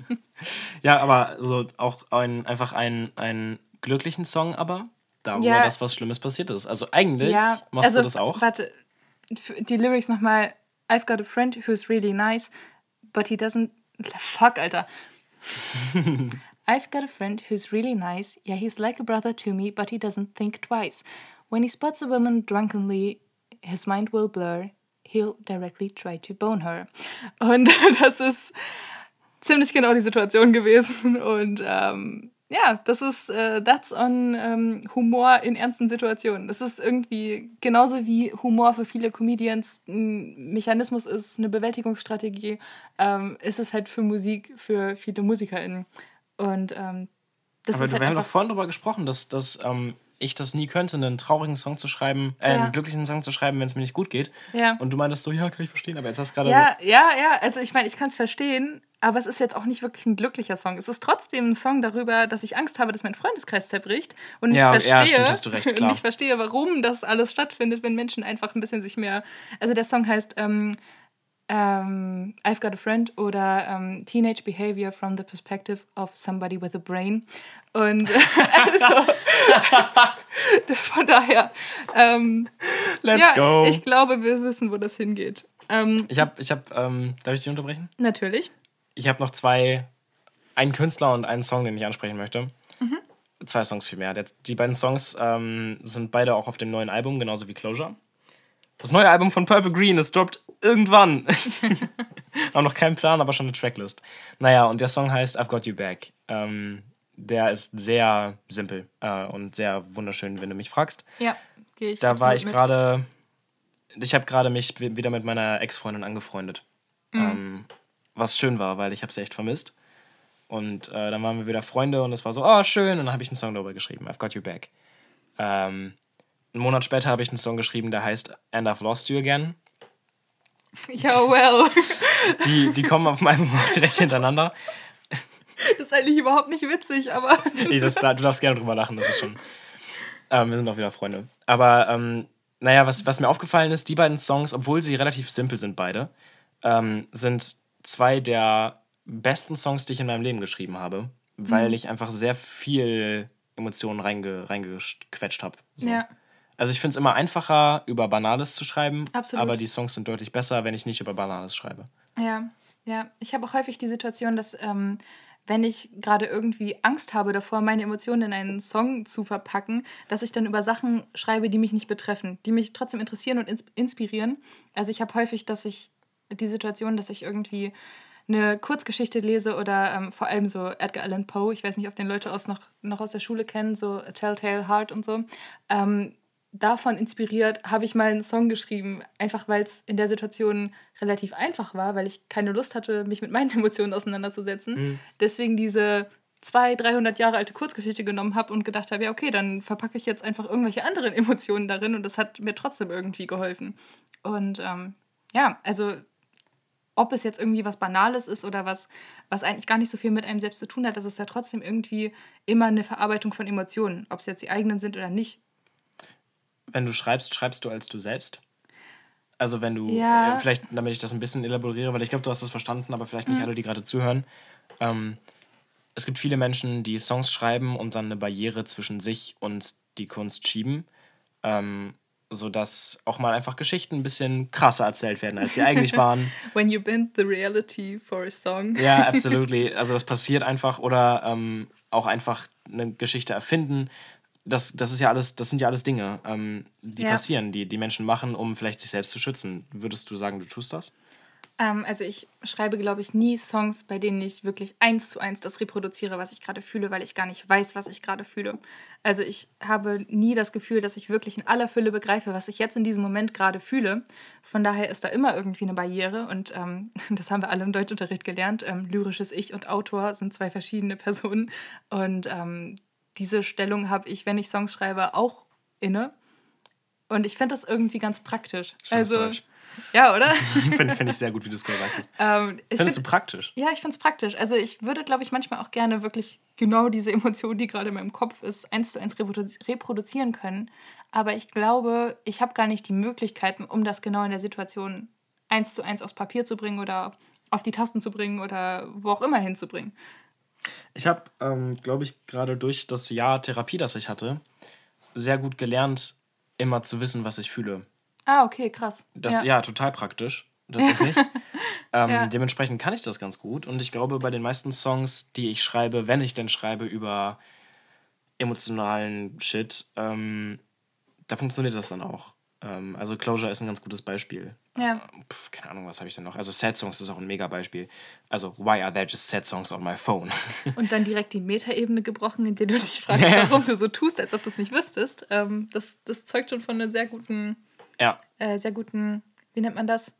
Ja, aber so auch ein, einfach ein, einen glücklichen Song, aber da, wo
Ja.
das was Schlimmes passiert ist. Also eigentlich
Ja,
machst
also,
du das auch.
Warte, die Lyrics nochmal. I've got a friend who's really nice, but he doesn't. Fuck, Alter. I've got a friend who's really nice. Yeah, he's like a brother to me, but he doesn't think twice. When he spots a woman drunkenly, his mind will blur. He'll directly try to bone her. Und das ist ziemlich genau die Situation gewesen. Und ähm, ja, das ist, äh, that's on ähm, Humor in ernsten Situationen. Das ist irgendwie genauso wie Humor für viele Comedians ein Mechanismus ist, eine Bewältigungsstrategie, ähm, ist es halt für Musik, für viele MusikerInnen. Und ähm,
das Aber ist halt wir haben doch vorhin darüber gesprochen, dass, dass ähm, ich das nie könnte, einen traurigen Song zu schreiben, äh, ja. einen glücklichen Song zu schreiben, wenn es mir nicht gut geht. Ja. Und du meintest so, ja, kann ich verstehen, aber jetzt hast du gerade.
Ja, ja, ja, also ich meine, ich kann es verstehen, aber es ist jetzt auch nicht wirklich ein glücklicher Song. Es ist trotzdem ein Song darüber, dass ich Angst habe, dass mein Freundeskreis zerbricht und ich ja, verstehe, ja, stimmt, hast du recht, klar. und ich verstehe, warum das alles stattfindet, wenn Menschen einfach ein bisschen sich mehr. Also der Song heißt ähm, ähm, I've Got a Friend oder ähm, Teenage Behavior from the Perspective of Somebody with a Brain. Und also, von daher, ähm, Let's ja, go. Ich glaube, wir wissen, wo das hingeht.
Ähm, ich habe, ich hab, ähm, darf ich dich unterbrechen?
Natürlich.
Ich habe noch zwei, einen Künstler und einen Song, den ich ansprechen möchte. Mhm. Zwei Songs vielmehr. Die beiden Songs ähm, sind beide auch auf dem neuen Album, genauso wie Closure. Das neue Album von Purple Green, es droppt irgendwann. Haben noch keinen Plan, aber schon eine Tracklist. Naja, und der Song heißt I've Got You Back. Ähm, der ist sehr simpel äh, und sehr wunderschön, wenn du mich fragst. Ja, gehe ich. Da war ich gerade. Ich habe gerade mich wieder mit meiner Ex-Freundin angefreundet. Mhm. Ähm, was schön war, weil ich habe sie echt vermisst. Und äh, dann waren wir wieder Freunde und es war so, oh, schön. Und dann habe ich einen Song darüber geschrieben, I've Got You Back. Ähm, einen Monat später habe ich einen Song geschrieben, der heißt And I've Lost You Again. Ja, well. Die, die kommen auf meinem Monat direkt hintereinander.
Das ist eigentlich überhaupt nicht witzig, aber.
nee, das, du darfst gerne drüber lachen, das ist schon. Ähm, wir sind auch wieder Freunde. Aber ähm, naja, was, was mir aufgefallen ist, die beiden Songs, obwohl sie relativ simpel sind, beide, ähm, sind zwei der besten Songs, die ich in meinem Leben geschrieben habe, weil mhm. ich einfach sehr viel Emotionen reinge, reingequetscht habe. So. Ja. Also ich finde es immer einfacher, über Banales zu schreiben, Absolut. aber die Songs sind deutlich besser, wenn ich nicht über Banales schreibe.
Ja, ja. Ich habe auch häufig die Situation, dass ähm, wenn ich gerade irgendwie Angst habe davor, meine Emotionen in einen Song zu verpacken, dass ich dann über Sachen schreibe, die mich nicht betreffen, die mich trotzdem interessieren und inspirieren. Also ich habe häufig, dass ich die Situation, dass ich irgendwie eine Kurzgeschichte lese oder ähm, vor allem so Edgar Allan Poe, ich weiß nicht, ob den Leute aus noch, noch aus der Schule kennen, so A Telltale Heart und so. Ähm, davon inspiriert habe ich mal einen Song geschrieben, einfach weil es in der Situation relativ einfach war, weil ich keine Lust hatte, mich mit meinen Emotionen auseinanderzusetzen. Mhm. Deswegen diese 200, 300 Jahre alte Kurzgeschichte genommen habe und gedacht habe, ja, okay, dann verpacke ich jetzt einfach irgendwelche anderen Emotionen darin und das hat mir trotzdem irgendwie geholfen. Und ähm, ja, also ob es jetzt irgendwie was Banales ist oder was, was eigentlich gar nicht so viel mit einem selbst zu tun hat, das ist ja trotzdem irgendwie immer eine Verarbeitung von Emotionen, ob es jetzt die eigenen sind oder nicht.
Wenn du schreibst, schreibst du als du selbst? Also wenn du, ja. äh, vielleicht damit ich das ein bisschen elaboriere, weil ich glaube, du hast das verstanden, aber vielleicht nicht mhm. alle, die gerade zuhören. Ähm, es gibt viele Menschen, die Songs schreiben und dann eine Barriere zwischen sich und die Kunst schieben. Ähm, sodass auch mal einfach Geschichten ein bisschen krasser erzählt werden, als sie eigentlich waren.
When you bend the reality for a song.
Ja, absolutely. Also das passiert einfach oder ähm, auch einfach eine Geschichte erfinden. Das, das ist ja alles, das sind ja alles Dinge, ähm, die ja. passieren, die die Menschen machen, um vielleicht sich selbst zu schützen. Würdest du sagen, du tust das?
Ähm, also ich schreibe, glaube ich, nie Songs, bei denen ich wirklich eins zu eins das reproduziere, was ich gerade fühle, weil ich gar nicht weiß, was ich gerade fühle. Also ich habe nie das Gefühl, dass ich wirklich in aller Fülle begreife, was ich jetzt in diesem Moment gerade fühle. Von daher ist da immer irgendwie eine Barriere und ähm, das haben wir alle im Deutschunterricht gelernt. Ähm, lyrisches Ich und Autor sind zwei verschiedene Personen und ähm, diese Stellung habe ich, wenn ich Songs schreibe, auch inne. Und ich finde das irgendwie ganz praktisch. Schönes also Deutsch. Ja, oder?
finde find ich sehr gut, wie du es gesagt hast. Ähm, Findest
find, du praktisch? Ja, ich finde es praktisch. Also ich würde, glaube ich, manchmal auch gerne wirklich genau diese Emotion, die gerade in meinem Kopf ist, eins zu eins reproduzieren können. Aber ich glaube, ich habe gar nicht die Möglichkeiten, um das genau in der Situation eins zu eins aufs Papier zu bringen oder auf die Tasten zu bringen oder wo auch immer hinzubringen.
Ich habe, ähm, glaube ich, gerade durch das Jahr Therapie, das ich hatte, sehr gut gelernt, immer zu wissen, was ich fühle.
Ah, okay, krass.
Das, ja. ja total praktisch. Tatsächlich. ähm, ja. Dementsprechend kann ich das ganz gut. Und ich glaube, bei den meisten Songs, die ich schreibe, wenn ich denn schreibe über emotionalen Shit, ähm, da funktioniert das dann auch. Ähm, also Closure ist ein ganz gutes Beispiel.
Ja.
Pff, keine Ahnung, was habe ich denn noch? Also Sad Songs ist auch ein mega Beispiel. Also Why are there just sad songs on my phone?
Und dann direkt die Metaebene gebrochen, in der du dich fragst, warum du so tust, als ob du es nicht wüsstest. Ähm, das, das zeugt schon von einer sehr guten,
ja.
äh, sehr guten, wie nennt man das?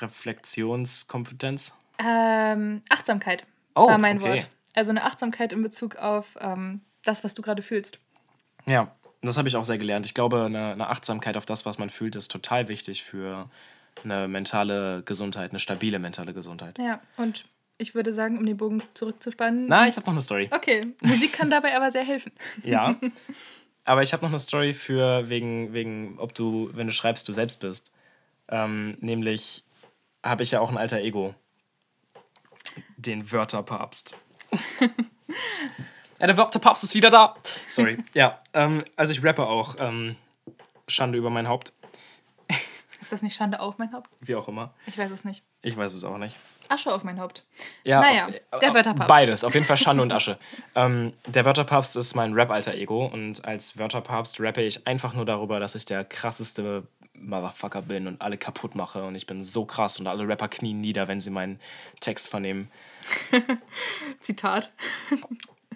Reflexionskompetenz.
Ähm, Achtsamkeit
Oh,
war mein
okay.
Wort. Also eine Achtsamkeit in Bezug auf ähm, das, was du gerade fühlst.
Ja, das habe ich auch sehr gelernt. Ich glaube, eine, eine Achtsamkeit auf das, was man fühlt, ist total wichtig für eine mentale Gesundheit, eine stabile mentale Gesundheit.
Ja, und ich würde sagen, um den Bogen zurückzuspannen.
Na, ich habe noch eine Story.
Okay, Musik kann dabei aber sehr helfen.
Ja. Aber ich habe noch eine Story für wegen, wegen, ob du, wenn du schreibst, du selbst bist. Ähm, nämlich habe ich ja auch ein alter Ego. Den Wörterpapst. ja, der Wörterpapst ist wieder da. Sorry. Ja, ähm, also ich rappe auch. Ähm, Schande über mein Haupt.
Ist das nicht Schande auf mein Haupt?
Wie auch immer.
Ich weiß es nicht.
Ich weiß es auch nicht.
Asche auf mein Haupt.
Ja,
Naja,
ob-
der
ob-
Wörterpapst.
Beides, auf jeden Fall Schande und Asche. ähm, der Wörterpapst ist mein Rap-Alter-Ego und als Wörterpapst rappe ich einfach nur darüber, dass ich der krasseste Motherfucker bin und alle kaputt mache und ich bin so krass und alle Rapper knien nieder, wenn sie meinen Text vernehmen.
Zitat.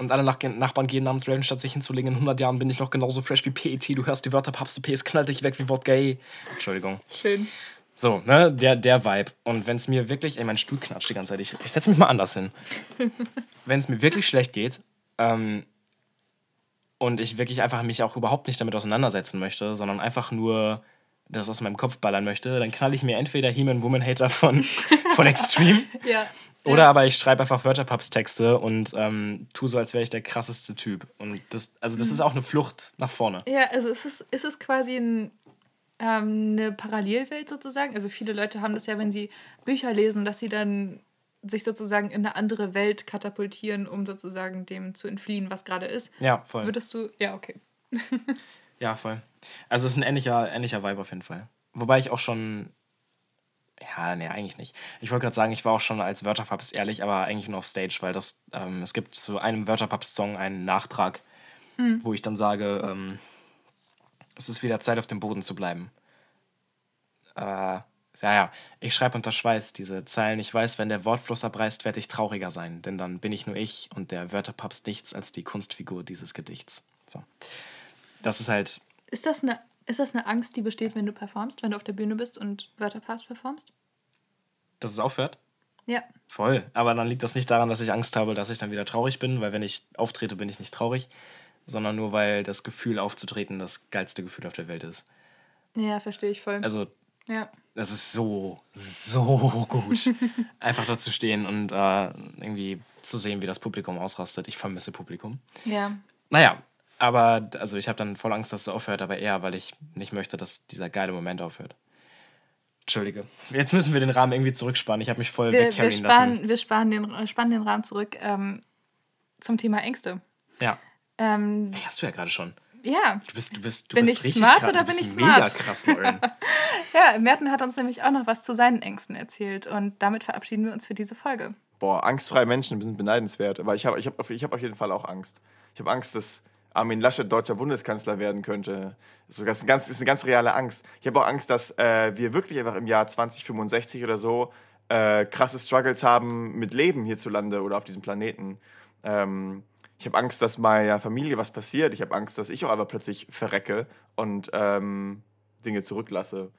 Und alle Nach Nachbarn gehen namens Raven, statt sich hinzulegen. In 100 Jahren bin ich noch genauso fresh wie PET. Du hörst die Wörterpapst, P, es knallt dich weg wie gay. Entschuldigung.
Schön.
So, ne, der, der Vibe. Und wenn es mir wirklich, ey, mein Stuhl knatscht die ganze Zeit. Ich, ich setze mich mal anders hin. wenn es mir wirklich schlecht geht ähm, und ich wirklich einfach mich auch überhaupt nicht damit auseinandersetzen möchte, sondern einfach nur das aus meinem Kopf ballern möchte, dann knall ich mir entweder He-Man Woman Hater von, von Extreme
Ja.
Oder aber ich schreibe einfach Wörterpaps-Texte und ähm, tu so, als wäre ich der krasseste Typ. Und das, also das ist auch eine Flucht nach vorne.
Ja, also ist es, ist es quasi ein, ähm, eine Parallelwelt sozusagen. Also viele Leute haben das ja, wenn sie Bücher lesen, dass sie dann sich sozusagen in eine andere Welt katapultieren, um sozusagen dem zu entfliehen, was gerade ist.
Ja, voll.
Würdest du, ja, okay.
Ja, voll. Also es ist ein ähnlicher, ähnlicher Vibe auf jeden Fall. Wobei ich auch schon. Ja, nee, eigentlich nicht. Ich wollte gerade sagen, ich war auch schon als Wörterpapst ehrlich, aber eigentlich nur auf Stage, weil das, ähm, es gibt zu einem Wörterpapst-Song einen Nachtrag, wo ich dann sage, ähm, es ist wieder Zeit, auf dem Boden zu bleiben. Äh, ja, ja, ich schreibe unter Schweiß diese Zeilen. Ich weiß, wenn der Wortfluss abreißt, werde ich trauriger sein, denn dann bin ich nur ich und der Wörterpapst nichts als die Kunstfigur dieses Gedichts. So. Das ist halt
Ist das, eine, ist das eine Angst, die besteht, wenn du performst, wenn du auf der Bühne bist und Wörterpass performst?
dass es aufhört?
Ja.
Voll. Aber dann liegt das nicht daran, dass ich Angst habe, dass ich dann wieder traurig bin, weil wenn ich auftrete, bin ich nicht traurig, sondern nur weil das Gefühl aufzutreten das geilste Gefühl auf der Welt ist.
Ja, verstehe ich voll.
Also,
ja.
das ist so, so gut. Einfach da zu stehen und äh, irgendwie zu sehen, wie das Publikum ausrastet. Ich vermisse Publikum.
Ja.
Naja, aber also ich habe dann voll Angst, dass es aufhört, aber eher, weil ich nicht möchte, dass dieser geile Moment aufhört. Entschuldige. Jetzt müssen wir den Rahmen irgendwie zurückspannen. Ich habe mich voll
Wir, wir,
wegcarryen lassen.
sparen, wir sparen den, spannen den Rahmen zurück ähm, zum Thema Ängste.
Ja.
Ähm,
Hey, hast du ja gerade schon.
ja,
Du bist, du bist, du
Bin
bist
ich
richtig
smart
krass,
oder
du
bin
bist
ich
mega
smart?
krass, Lauren.
ja, Merten hat uns nämlich auch noch was zu seinen Ängsten erzählt und damit verabschieden wir uns für diese Folge.
Boah, angstfreie Menschen sind beneidenswert. Aber ich habe ich hab, auf- ich hab auf jeden Fall auch Angst. Ich habe Angst, dass Armin Laschet deutscher Bundeskanzler werden könnte. Das ist, eine, ganz, ist eine ganz reale Angst. Ich habe auch Angst, dass äh, wir wirklich einfach im Jahr 2065 oder so äh, krasse Struggles haben mit Leben hierzulande oder auf diesem Planeten. Ähm, ich habe Angst, dass meiner Familie was passiert. Ich habe Angst, dass ich auch einfach plötzlich verrecke und ähm, Dinge zurücklasse.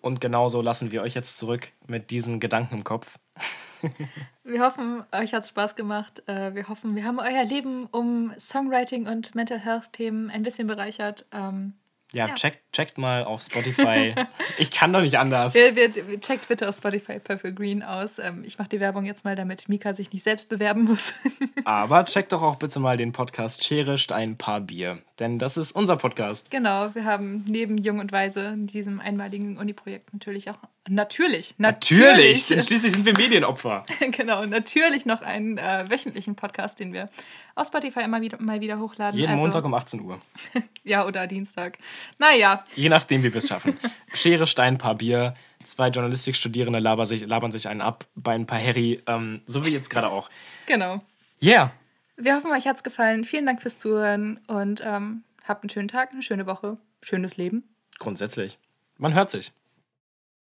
Und genauso lassen wir euch jetzt zurück mit diesen Gedanken im Kopf.
Wir hoffen, euch hat es Spaß gemacht. Äh, Wir hoffen, wir haben euer Leben um Songwriting und Mental Health Themen ein bisschen bereichert. Ähm,
Ja,
Ja.
Checkt, checkt mal auf Spotify. ich kann doch nicht anders.
Wir, wir, checkt bitte auf Spotify Purple Green aus. Ähm, ich mache die Werbung jetzt mal, damit Mika sich nicht selbst bewerben muss.
Aber checkt doch auch bitte mal den Podcast Schere, Stein, Paar Bier. Denn das ist unser Podcast.
genau, wir haben neben Jung und Weise in diesem einmaligen Uni-Projekt natürlich auch, natürlich,
Natürlich,
natürlich,
denn schließlich sind wir Medienopfer.
genau, natürlich noch einen äh, wöchentlichen Podcast, den wir auf Spotify immer wieder, mal wieder hochladen.
Jeden
Also-
Montag um 18 Uhr.
Ja, oder Dienstag. Naja,
Je nachdem, wie wir es schaffen. Schere, Stein, Paar Bier. Zwei Journalistikstudierende labern sich, labern sich einen ab bei ein paar Harry. Ähm, so wie jetzt gerade auch.
genau.
Yeah.
Wir hoffen, euch hat es gefallen. Vielen Dank fürs Zuhören und ähm, habt einen schönen Tag, eine schöne Woche, schönes Leben.
Grundsätzlich. Man hört sich.